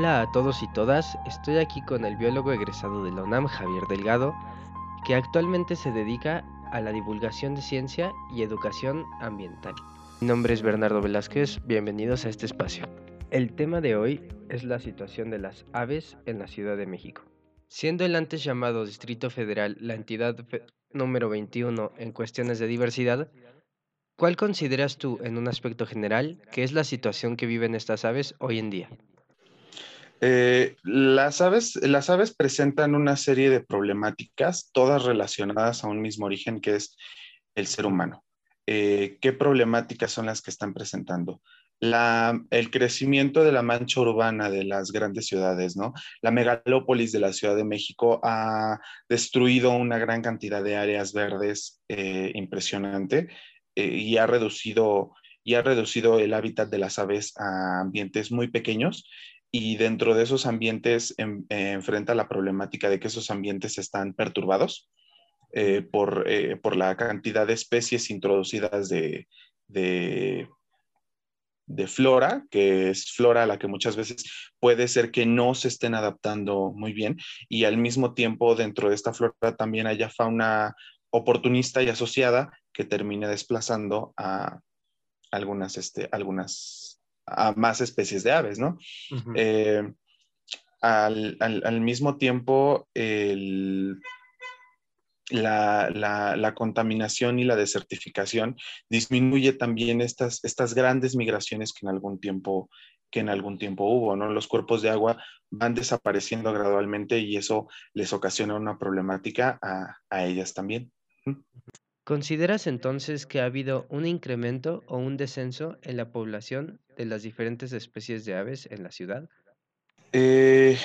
Hola a todos y todas, estoy aquí con el biólogo egresado de la UNAM, Javier Delgado, que actualmente se dedica a la divulgación de ciencia y educación ambiental. Mi nombre es Bernardo Velázquez, bienvenidos a este espacio. El tema de hoy es la situación de las aves en la Ciudad de México. Siendo el antes llamado Distrito Federal la entidad número 21 en cuestiones de diversidad, ¿cuál consideras tú en un aspecto general que es la situación que viven estas aves hoy en día? Eh, las, aves, las aves presentan una serie de problemáticas, todas relacionadas a un mismo origen, que es el ser humano. Eh, ¿Qué problemáticas son las que están presentando? el crecimiento de la mancha urbana de las grandes ciudades, ¿no? La megalópolis de la Ciudad de México ha destruido una gran cantidad de áreas verdes eh, impresionante y, ha reducido, y ha reducido el hábitat de las aves a ambientes muy pequeños y dentro de esos ambientes enfrenta la problemática de que esos ambientes están perturbados eh, por, eh, por, la cantidad de especies introducidas de, de, de, flora, que es flora a la que muchas veces puede ser que no se estén adaptando muy bien y al mismo tiempo dentro de esta flora también haya fauna oportunista y asociada que termine desplazando a algunas, este, algunas a más especies de aves, ¿no? Eh, al, mismo tiempo, la, contaminación y la desertificación disminuye también estas, estas grandes migraciones que en algún tiempo que en algún tiempo hubo, ¿no? Los cuerpos de agua van desapareciendo gradualmente y eso les ocasiona una problemática a, a ellas también. ¿Consideras entonces que ha habido un incremento o un descenso en la población de las diferentes especies de aves en la ciudad? Eh,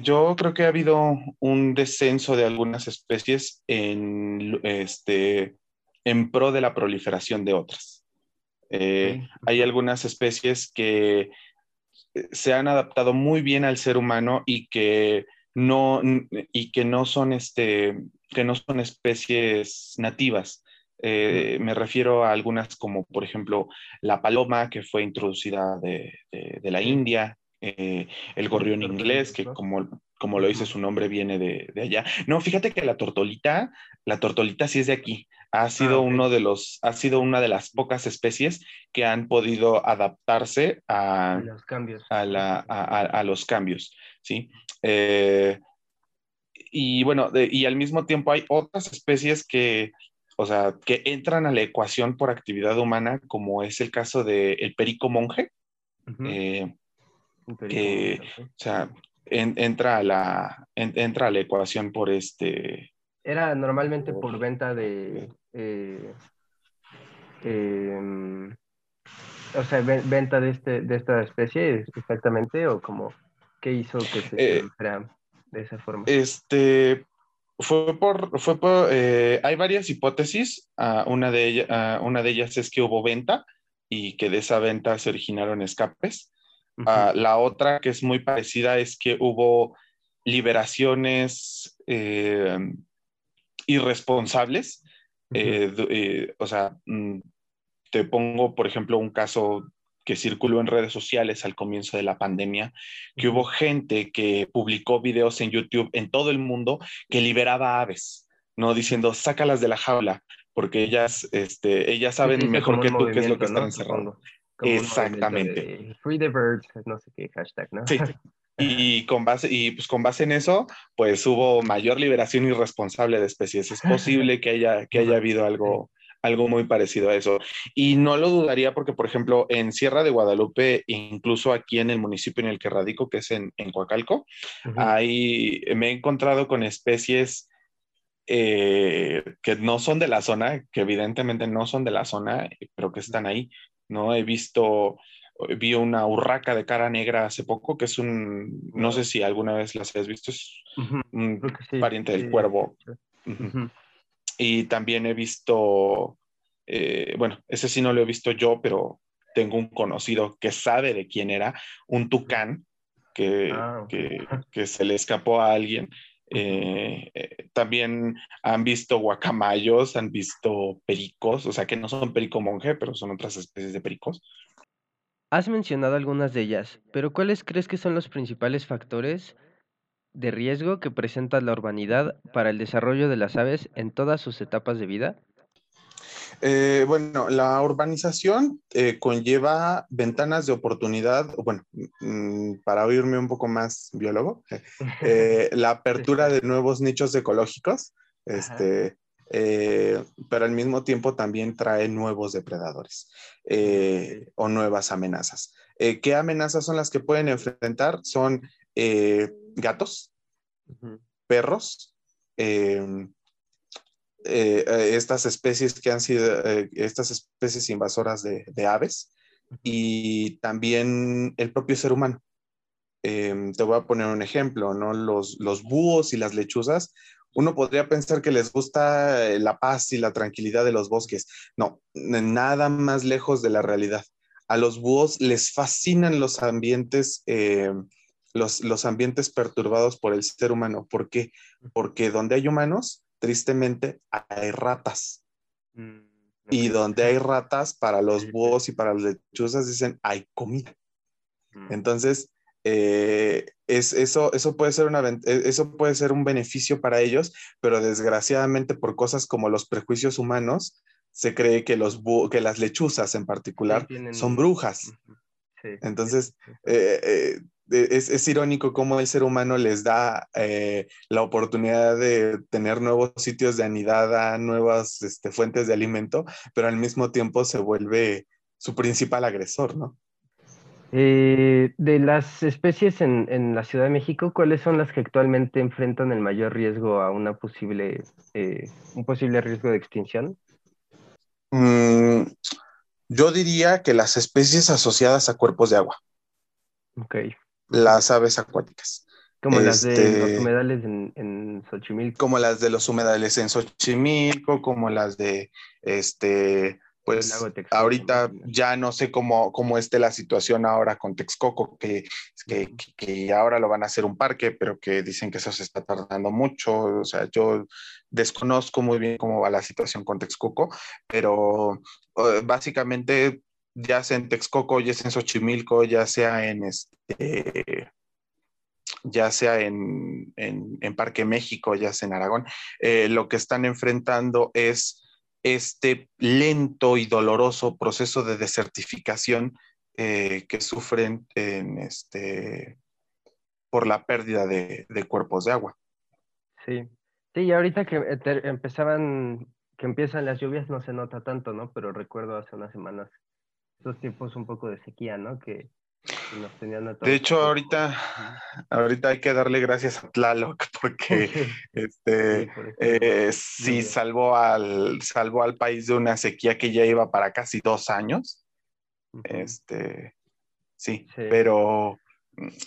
yo creo que ha habido un descenso de algunas especies en, este, en pro de la proliferación de otras. Eh, hay algunas especies que eh, se han adaptado muy bien al ser humano y que no, y que no son este, que no son especies nativas. Eh, me refiero a algunas como, por ejemplo, la paloma, que fue introducida de, la India, eh, el gorrión inglés, que como, como lo dice su nombre, viene de, allá. No, fíjate que la tortolita, la tortolita sí es de aquí. Ha sido, ah, uno de los, ha sido una de las pocas especies que han podido adaptarse a, los cambios. A, los cambios, ¿sí? Eh, y bueno, y al mismo tiempo hay otras especies que, o sea, que entran a la ecuación por actividad humana, como es el caso del perico monje, eh, que, o sea, entra, a la, entra a la ecuación por este... Era normalmente por, venta de... Eh, em, o sea, venta de, este, de esta especie exactamente, o como, ¿qué hizo que se eh, de esa forma? Este, fue por, fue eh, hay varias hipótesis. Ah, una, de ellas, ah, una de ellas es que hubo venta y que de esa venta se originaron escapes. Ah, la otra, que es muy parecida, es que hubo liberaciones eh, irresponsables. Eh, o sea, mm, te pongo, por ejemplo, un caso que circuló en redes sociales al comienzo de la pandemia, que hubo gente que publicó videos en YouTube en todo el mundo que liberaba aves, ¿no? Diciendo, sácalas de la jaula, porque ellas, este, ellas saben mejor que tú qué es lo que están encerrando. Exactamente. Free the birds, no sé qué hashtag, ¿no? Sí. Y con base, y pues con base en eso, pues hubo mayor liberación irresponsable de especies. Es posible que haya, que haya habido algo, algo muy parecido a eso. Y no lo dudaría porque, por ejemplo, en Sierra de Guadalupe, incluso aquí en el municipio en el que radico, que es en, en Coacalco, ahí me he encontrado con especies eh, que no son de la zona, que evidentemente no son de la zona, pero que están ahí. ¿no? He visto, vi una urraca de cara negra hace poco, que es un, no sé si alguna vez las has visto, es un pariente del cuervo. Y también he visto, eh, bueno, ese sí no lo he visto yo, pero tengo un conocido que sabe de quién era, un tucán que, ah, que, se le escapó a alguien. Eh, eh, también han visto guacamayos, han visto pericos, o sea que no son perico monje, pero son otras especies de pericos. Has mencionado algunas de ellas, pero ¿cuáles crees que son los principales factores de riesgo que presenta la urbanidad para el desarrollo de las aves en todas sus etapas de vida? Eh, bueno, la urbanización eh, conlleva ventanas de oportunidad, bueno, mm, para oírme un poco más biólogo, eh, la apertura de nuevos nichos ecológicos, este, pero al mismo tiempo también trae nuevos depredadores o nuevas amenazas. ¿Qué amenazas son las que pueden enfrentar? Son gatos, perros, em, eh, eh, estas especies que han sido, eh, estas especies invasoras de, aves y también el propio ser humano. Em, te voy a poner un ejemplo, ¿no? Los, los búhos y las lechuzas, uno podría pensar que les gusta la paz y la tranquilidad de los bosques. No, nada más lejos de la realidad. A los búhos les fascinan los ambientes, los, los ambientes perturbados por el ser humano. ¿Por qué? Porque donde hay humanos, tristemente hay ratas. Mm, y donde hay ratas, para los búhos y para las lechuzas dicen, hay comida. Mm. Entonces, eh, es, eso, eso, puede ser una, e, eso puede ser un beneficio para ellos, pero desgraciadamente por cosas como los prejuicios humanos, se cree que, los que las lechuzas en particular son brujas. Entonces, eh, eh, es, irónico cómo el ser humano les da eh, la oportunidad de tener nuevos sitios de anidada, nuevas este, fuentes de alimento, pero al mismo tiempo se vuelve su principal agresor, ¿no? Eh, de las especies en, la Ciudad de México, ¿cuáles son las que actualmente enfrentan el mayor riesgo a una posible, eh, un posible riesgo de extinción? Mm, yo diría que las especies asociadas a cuerpos de agua. Ok las aves acuáticas. Como las de los este, humedales en, en, Xochimilco. Como las de los humedales en Xochimilco, como las de, este, pues ahorita ya no sé cómo, cómo esté la situación ahora con Texcoco, que, que, que, ahora lo van a hacer un parque, pero que dicen que eso se está tardando mucho. O sea, yo desconozco muy bien cómo va la situación con Texcoco, pero básicamente ya sea en Texcoco, ya sea en Xochimilco, ya sea en este, ya sea en, Parque México, ya sea en Aragón, eh, lo que están enfrentando es este lento y doloroso proceso de desertificación eh, que sufren en este, por la pérdida de, cuerpos de agua. Sí, sí, ahorita que empezaban, que empiezan las lluvias no se nota tanto, ¿no? Pero recuerdo hace unas semanas estos tiempos un poco de sequía, ¿no? Que, nos tenían a todos. De hecho, ahorita, ahorita hay que darle gracias a Tlaloc porque este, eh, sí, salvó, al, salvó al país de una sequía que ya iba para casi dos años. Este, sí, pero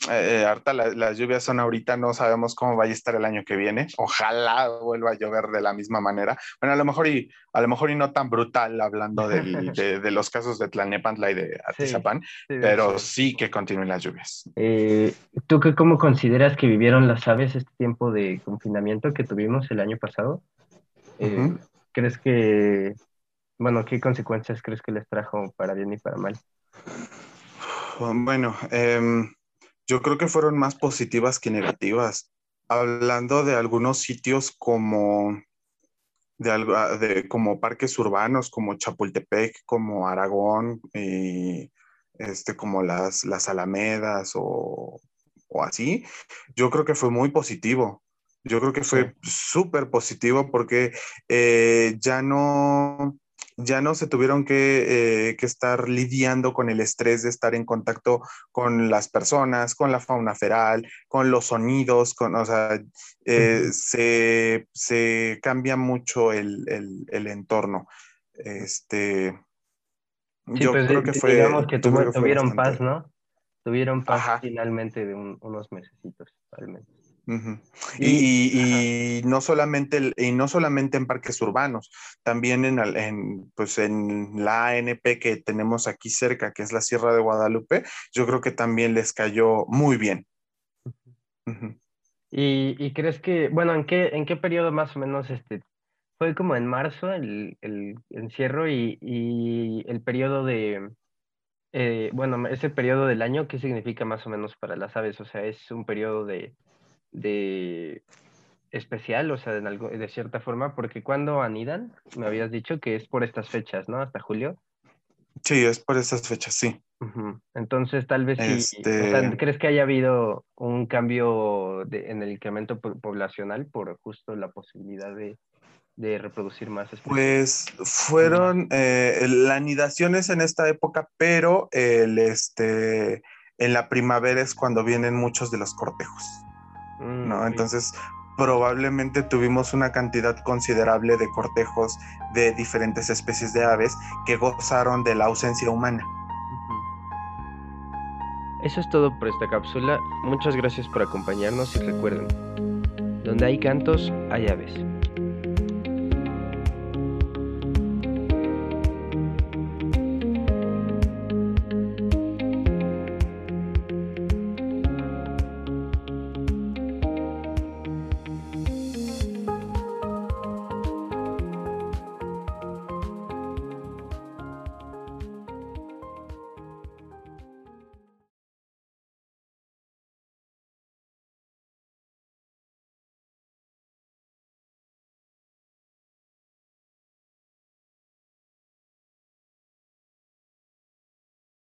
eh, harta las lluvias son ahorita, no sabemos cómo vaya a estar el año que viene. Ojalá vuelva a llover de la misma manera. Bueno, a lo mejor y, a lo mejor y no tan brutal hablando de, los casos de Tlalnepantla y de Atizapán, pero sí. que continúen las lluvias. Eh, ¿Tú qué, cómo consideras que vivieron las aves este tiempo de confinamiento que tuvimos el año pasado? Eh, ¿Crees que, bueno, qué consecuencias crees que les trajo para bien y para mal? Bueno, eh, yo creo que fueron más positivas que negativas. Hablando de algunos sitios como, de, de, como parques urbanos, como Chapultepec, como Aragón, y este, como las, las Alamedas o, o así, yo creo que fue muy positivo. Yo creo que fue súper positivo porque eh, ya no ya no se tuvieron eh, que, estar lidiando con el estrés de estar en contacto con las personas, con la fauna feral, con los sonidos, con, o sea, eh, se, cambia mucho el, entorno. Este, yo pues, creo que fue... Digamos que, tuvieron paz, ¿no? Tuvieron paz finalmente de unos mesecitos, realmente y, no solamente, y no solamente en parques urbanos, también en, pues en la ANP que tenemos aquí cerca, que es la Sierra de Guadalupe, yo creo que también les cayó muy bien. ¿Y, crees que, bueno, ¿en qué, en qué periodo más o menos este, fue como en marzo el, encierro y, el periodo de, eh, bueno, ese periodo del año, ¿qué significa más o menos para las aves? O sea, es un periodo de, de especial, o sea, de, algo, de cierta forma, porque cuando anidan, me habías dicho que es por estas fechas, ¿no? Hasta julio. Sí, es por estas fechas, sí. Entonces, tal vez si, este ¿crees que haya habido un cambio en el incremento poblacional por justo la posibilidad de, de reproducir más especies? Pues fueron eh, las anidaciones en esta época, pero el, este, en la primavera es cuando vienen muchos de los cortejos. Mm, ¿no? Entonces, probablemente tuvimos una cantidad considerable de cortejos de diferentes especies de aves que gozaron de la ausencia humana. Eso es todo por esta cápsula. Muchas gracias por acompañarnos y recuerden, donde hay cantos, hay aves.